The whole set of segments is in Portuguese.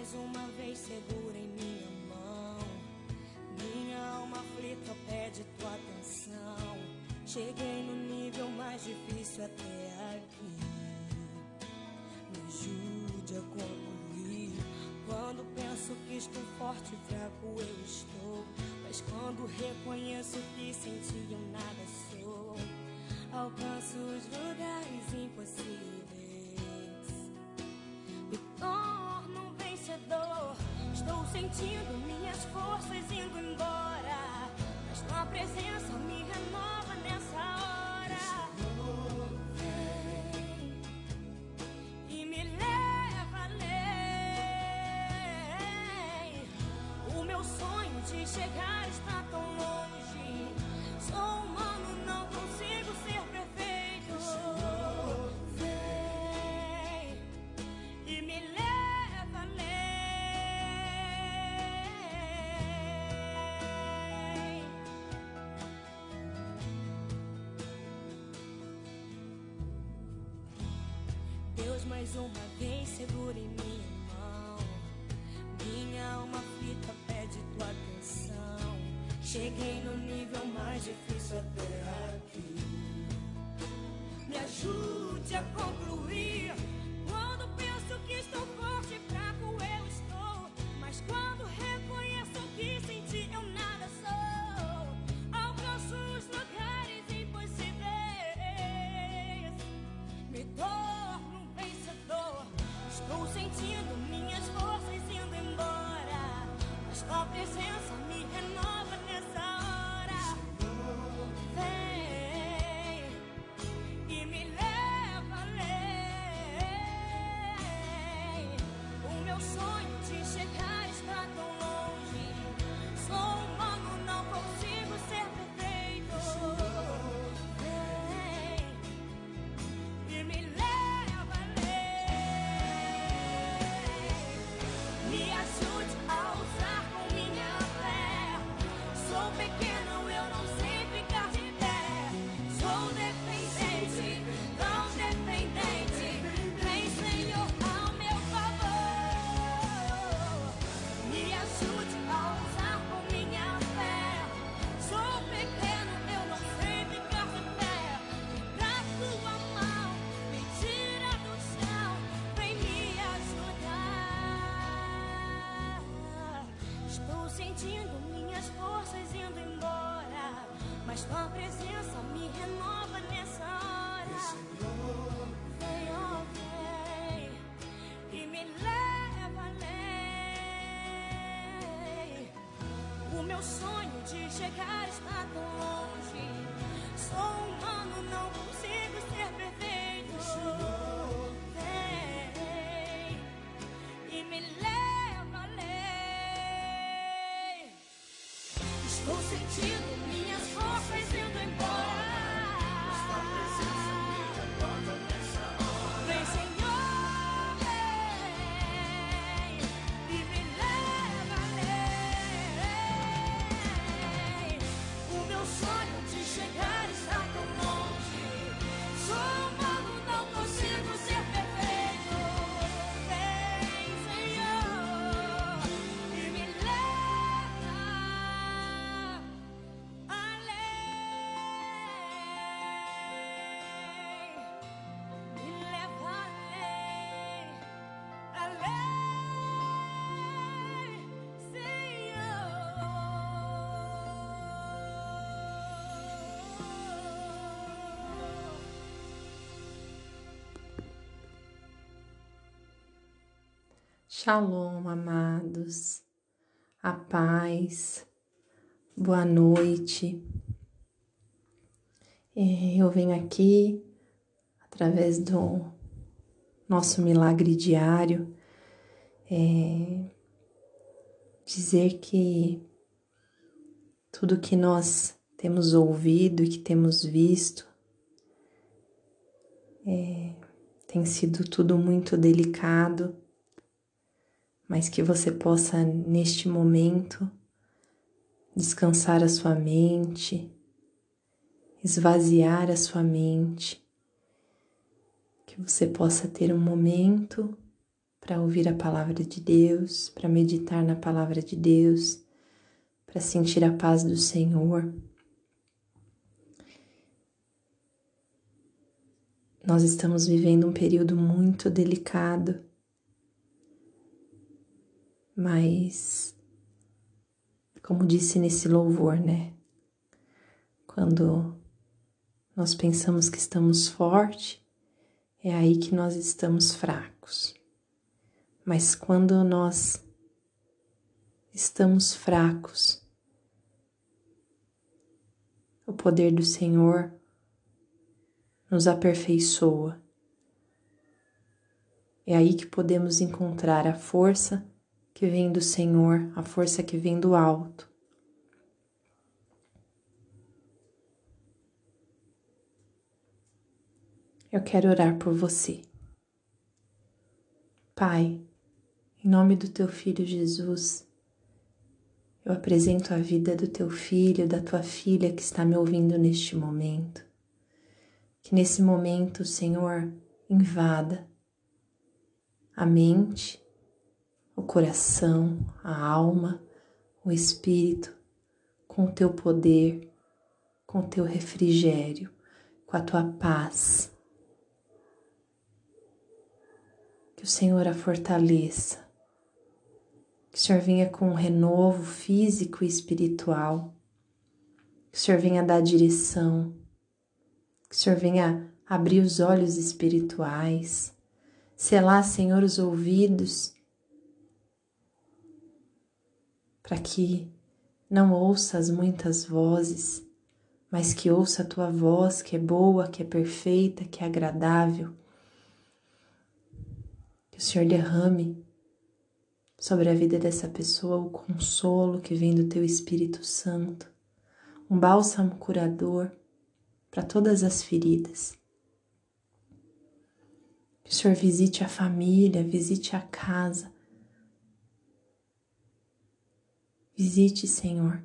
mais uma vez segura em minha mão. Minha alma aflita pede tua atenção. Cheguei no nível mais difícil até aqui. Me ajude a concluir. Quando penso que estou forte e fraco, eu estou. Mas quando reconheço que senti, eu nada sou, alcanço os lugares impossíveis. sentindo minhas forças indo embora, mas tua presença. mais uma vez segure-me. meu sonho de chegar está tão longe. Sou humano, não consigo ser perfeito. Vem e me leva além. Estou sentindo minhas forças indo embora. Shalom, amados, a paz, boa noite. É, eu venho aqui através do nosso milagre diário é, dizer que tudo que nós temos ouvido e que temos visto é, tem sido tudo muito delicado mas que você possa neste momento descansar a sua mente, esvaziar a sua mente, que você possa ter um momento para ouvir a palavra de Deus, para meditar na palavra de Deus, para sentir a paz do Senhor. Nós estamos vivendo um período muito delicado mas, como disse nesse louvor, né? Quando nós pensamos que estamos fortes, é aí que nós estamos fracos. Mas quando nós estamos fracos, o poder do Senhor nos aperfeiçoa. É aí que podemos encontrar a força que vem do Senhor, a força que vem do alto. Eu quero orar por você. Pai, em nome do teu filho Jesus, eu apresento a vida do teu filho, da tua filha que está me ouvindo neste momento. Que nesse momento, Senhor, invada a mente, o coração, a alma, o espírito, com o teu poder, com o teu refrigério, com a tua paz. Que o Senhor a fortaleça, que o Senhor venha com um renovo físico e espiritual, que o Senhor venha dar direção, que o Senhor venha abrir os olhos espirituais, selar, Senhor, os ouvidos, para que não ouça as muitas vozes, mas que ouça a tua voz que é boa, que é perfeita, que é agradável. Que o Senhor derrame sobre a vida dessa pessoa o consolo que vem do teu Espírito Santo, um bálsamo curador para todas as feridas. Que o Senhor visite a família, visite a casa. Visite, Senhor.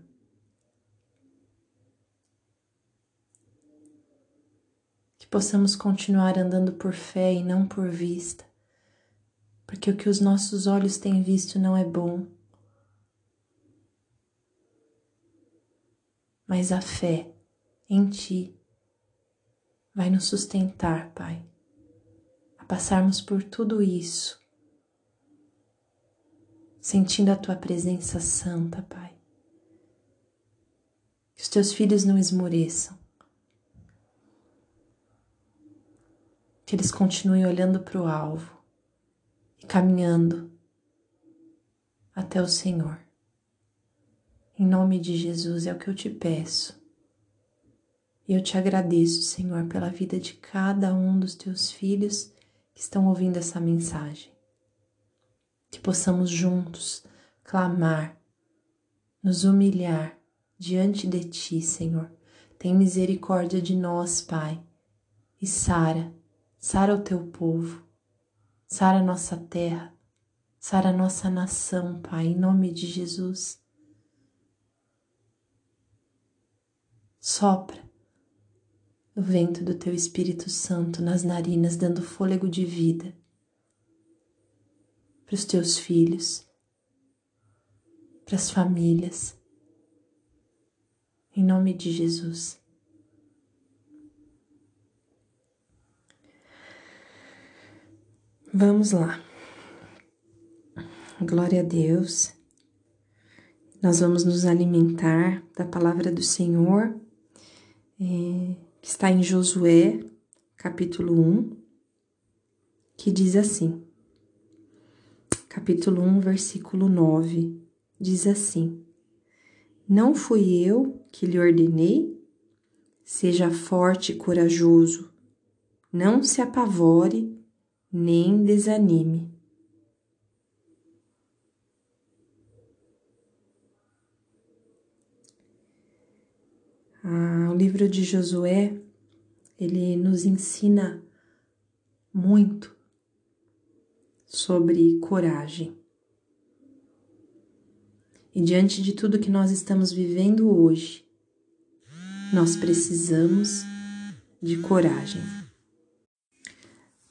Que possamos continuar andando por fé e não por vista, porque o que os nossos olhos têm visto não é bom. Mas a fé em Ti vai nos sustentar, Pai, a passarmos por tudo isso, sentindo a tua presença santa, Pai. Que os teus filhos não esmoreçam, que eles continuem olhando para o alvo e caminhando até o Senhor. Em nome de Jesus é o que eu te peço. E eu te agradeço, Senhor, pela vida de cada um dos teus filhos que estão ouvindo essa mensagem. Que possamos juntos clamar, nos humilhar diante de ti, Senhor. Tem misericórdia de nós, Pai. E sara, sara o teu povo, sara nossa terra, sara nossa nação, Pai, em nome de Jesus. Sopra o vento do teu Espírito Santo nas narinas, dando fôlego de vida para os teus filhos, para as famílias, em nome de Jesus. Vamos lá. Glória a Deus. Nós vamos nos alimentar da palavra do Senhor. É que está em Josué, capítulo 1, que diz assim: capítulo 1, versículo 9, diz assim: Não fui eu que lhe ordenei? Seja forte e corajoso, não se apavore nem desanime. Ah, o livro de Josué, ele nos ensina muito sobre coragem. E diante de tudo que nós estamos vivendo hoje, nós precisamos de coragem.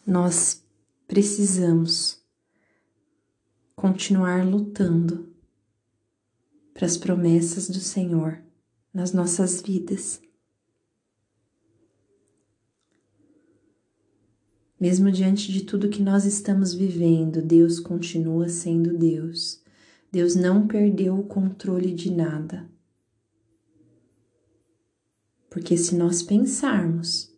Nós precisamos continuar lutando para as promessas do Senhor nas nossas vidas. Mesmo diante de tudo que nós estamos vivendo, Deus continua sendo Deus. Deus não perdeu o controle de nada. Porque se nós pensarmos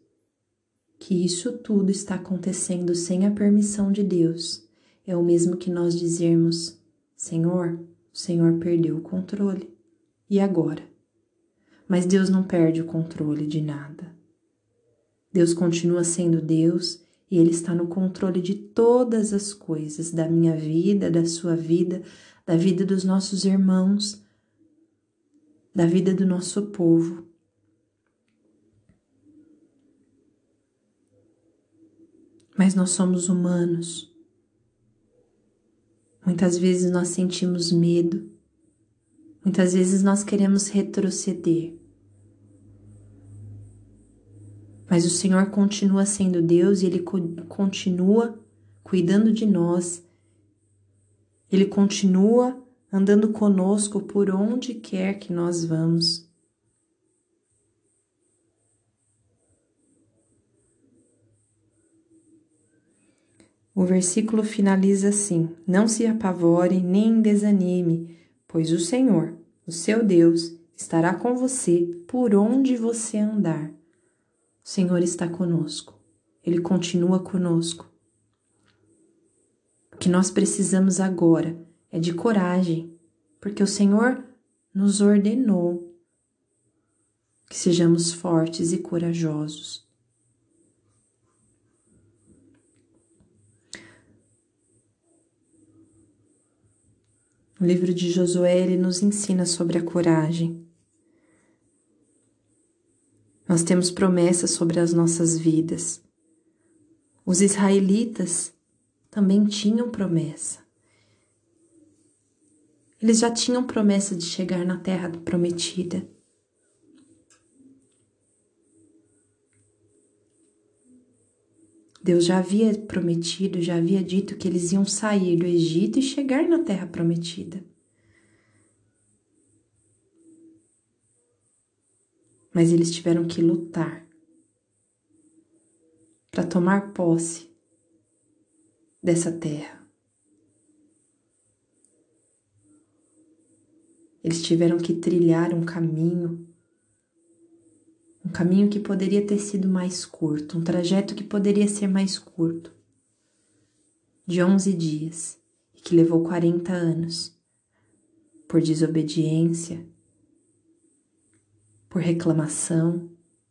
que isso tudo está acontecendo sem a permissão de Deus, é o mesmo que nós dizermos: Senhor, o Senhor perdeu o controle. E agora? Mas Deus não perde o controle de nada. Deus continua sendo Deus e Ele está no controle de todas as coisas, da minha vida, da sua vida, da vida dos nossos irmãos, da vida do nosso povo. Mas nós somos humanos. Muitas vezes nós sentimos medo, muitas vezes nós queremos retroceder. Mas o Senhor continua sendo Deus e Ele continua cuidando de nós, Ele continua andando conosco por onde quer que nós vamos. O versículo finaliza assim: Não se apavore nem desanime, pois o Senhor, o seu Deus, estará com você por onde você andar. O Senhor está conosco, Ele continua conosco. O que nós precisamos agora é de coragem, porque o Senhor nos ordenou que sejamos fortes e corajosos. O livro de Josué ele nos ensina sobre a coragem. Nós temos promessas sobre as nossas vidas. Os israelitas também tinham promessa. Eles já tinham promessa de chegar na terra prometida. Deus já havia prometido, já havia dito que eles iam sair do Egito e chegar na terra prometida. Mas eles tiveram que lutar para tomar posse dessa terra. Eles tiveram que trilhar um caminho um caminho que poderia ter sido mais curto, um trajeto que poderia ser mais curto, de 11 dias e que levou 40 anos, por desobediência, por reclamação,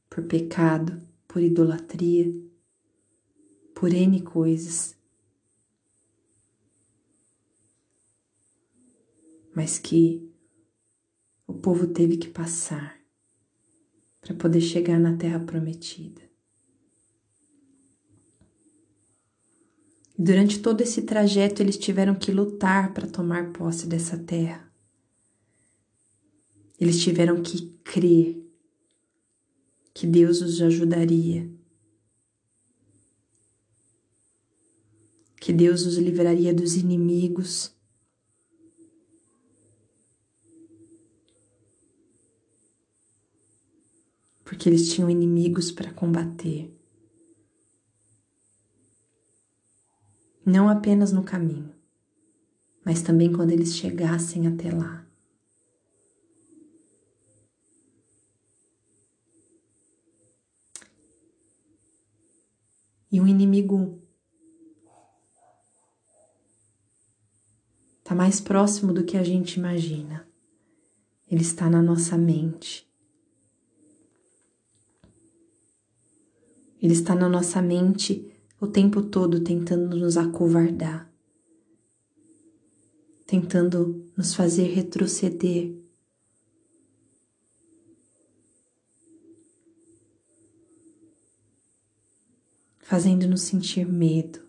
por pecado, por idolatria, por N coisas. Mas que o povo teve que passar para poder chegar na terra prometida. Durante todo esse trajeto, eles tiveram que lutar para tomar posse dessa terra. Eles tiveram que crer que Deus os ajudaria, que Deus os livraria dos inimigos porque eles tinham inimigos para combater. Não apenas no caminho, mas também quando eles chegassem até lá. E o inimigo está mais próximo do que a gente imagina. Ele está na nossa mente. Ele está na nossa mente o tempo todo tentando nos acovardar, tentando nos fazer retroceder. fazendo-nos sentir medo.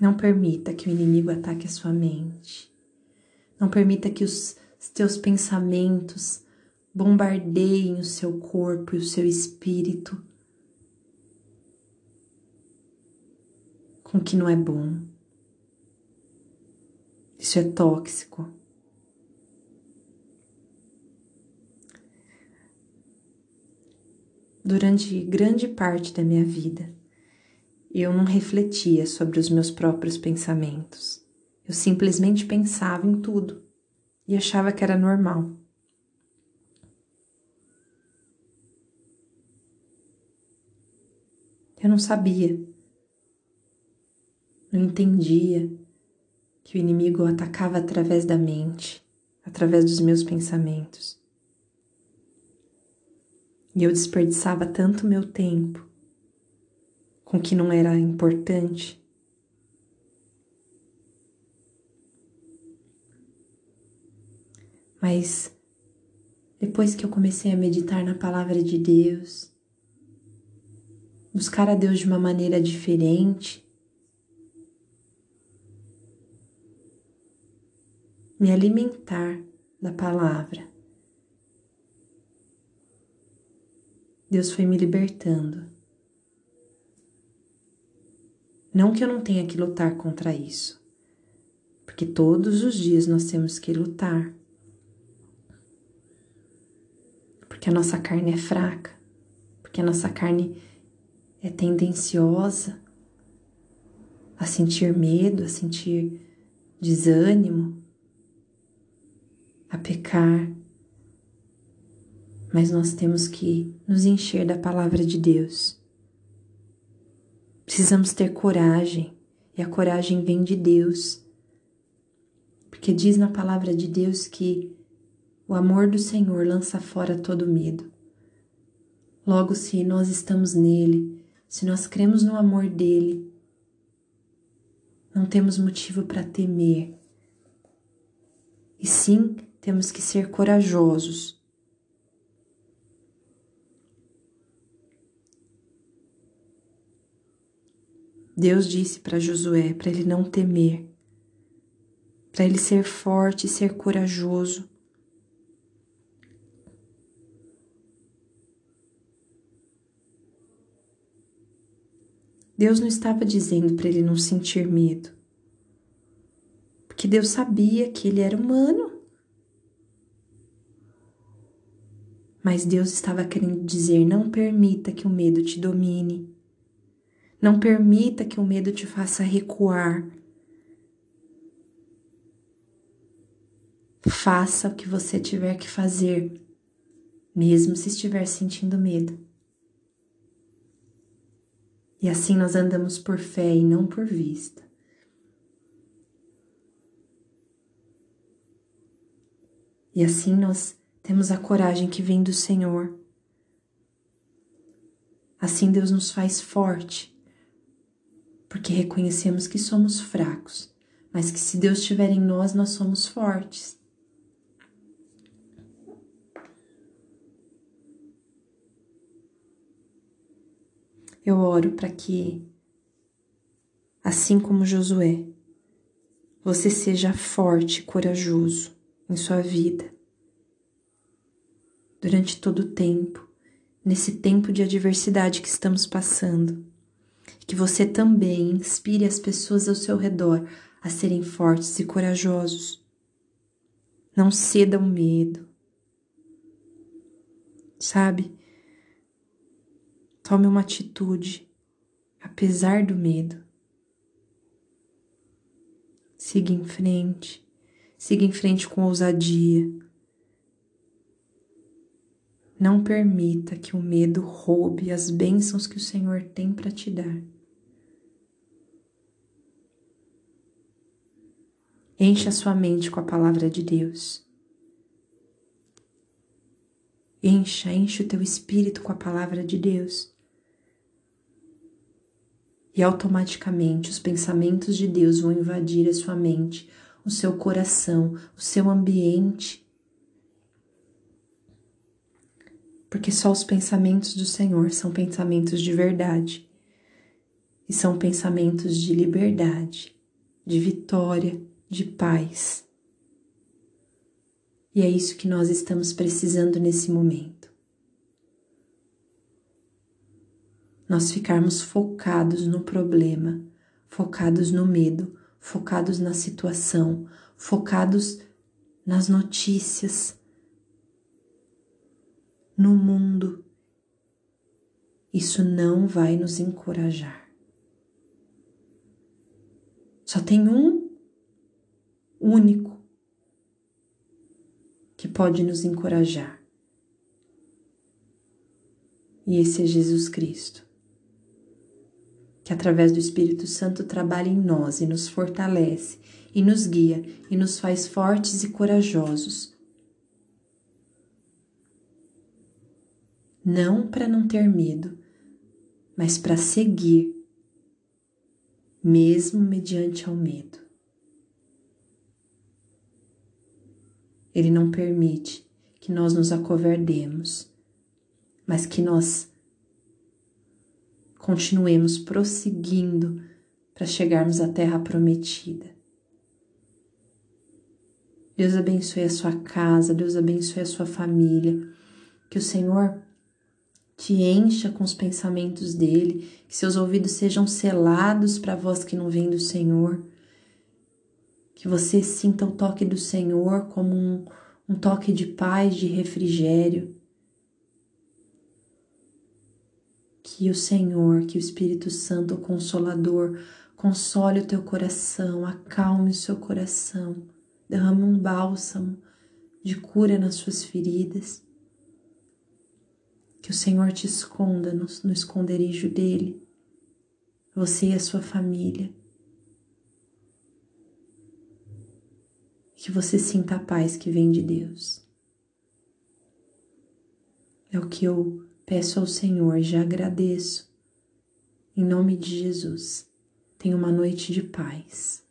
Não permita que o inimigo ataque a sua mente. Não permita que os teus pensamentos bombardeiem o seu corpo e o seu espírito com o que não é bom. Isso é tóxico. Durante grande parte da minha vida, eu não refletia sobre os meus próprios pensamentos. Eu simplesmente pensava em tudo e achava que era normal. Eu não sabia, não entendia que o inimigo atacava através da mente, através dos meus pensamentos. E eu desperdiçava tanto meu tempo com o que não era importante. Mas depois que eu comecei a meditar na palavra de Deus, buscar a Deus de uma maneira diferente, me alimentar da palavra. Deus foi me libertando. Não que eu não tenha que lutar contra isso, porque todos os dias nós temos que lutar. Porque a nossa carne é fraca, porque a nossa carne é tendenciosa a sentir medo, a sentir desânimo, a pecar. Mas nós temos que nos encher da palavra de Deus. Precisamos ter coragem, e a coragem vem de Deus. Porque diz na palavra de Deus que o amor do Senhor lança fora todo medo. Logo, se nós estamos nele, se nós cremos no amor dele, não temos motivo para temer. E sim, temos que ser corajosos. Deus disse para Josué para ele não temer, para ele ser forte e ser corajoso. Deus não estava dizendo para ele não sentir medo, porque Deus sabia que ele era humano. Mas Deus estava querendo dizer: não permita que o medo te domine. Não permita que o medo te faça recuar. Faça o que você tiver que fazer, mesmo se estiver sentindo medo. E assim nós andamos por fé e não por vista. E assim nós temos a coragem que vem do Senhor. Assim Deus nos faz forte, porque reconhecemos que somos fracos, mas que se Deus estiver em nós, nós somos fortes. Eu oro para que, assim como Josué, você seja forte e corajoso em sua vida durante todo o tempo, nesse tempo de adversidade que estamos passando. Que você também inspire as pessoas ao seu redor a serem fortes e corajosos. Não ceda ao medo. Sabe? Tome uma atitude, apesar do medo. Siga em frente, siga em frente com ousadia não permita que o medo roube as bênçãos que o Senhor tem para te dar. Encha sua mente com a palavra de Deus. Encha, enche o teu espírito com a palavra de Deus. E automaticamente os pensamentos de Deus vão invadir a sua mente, o seu coração, o seu ambiente porque só os pensamentos do Senhor são pensamentos de verdade e são pensamentos de liberdade, de vitória, de paz. E é isso que nós estamos precisando nesse momento. Nós ficarmos focados no problema focados no medo, focados na situação, focados nas notícias, no mundo. Isso não vai nos encorajar. Só tem um único que pode nos encorajar. E esse é Jesus Cristo, que através do Espírito Santo trabalha em nós e nos fortalece, e nos guia e nos faz fortes e corajosos. Não para não ter medo, mas para seguir, mesmo mediante ao medo. Ele não permite que nós nos acovardemos, mas que nós continuemos prosseguindo para chegarmos à terra prometida. Deus abençoe a sua casa, Deus abençoe a sua família, que o Senhor te encha com os pensamentos dele, que seus ouvidos sejam selados para a voz que não vem do Senhor que você sinta o toque do Senhor como um, um toque de paz, de refrigério. Que o Senhor, que o Espírito Santo, o Consolador, console o teu coração, acalme o seu coração, derrame um bálsamo de cura nas suas feridas. Que o Senhor te esconda no, no esconderijo dele, você e a sua família. Que você sinta a paz que vem de Deus. É o que eu peço ao Senhor, já agradeço. Em nome de Jesus, tenha uma noite de paz.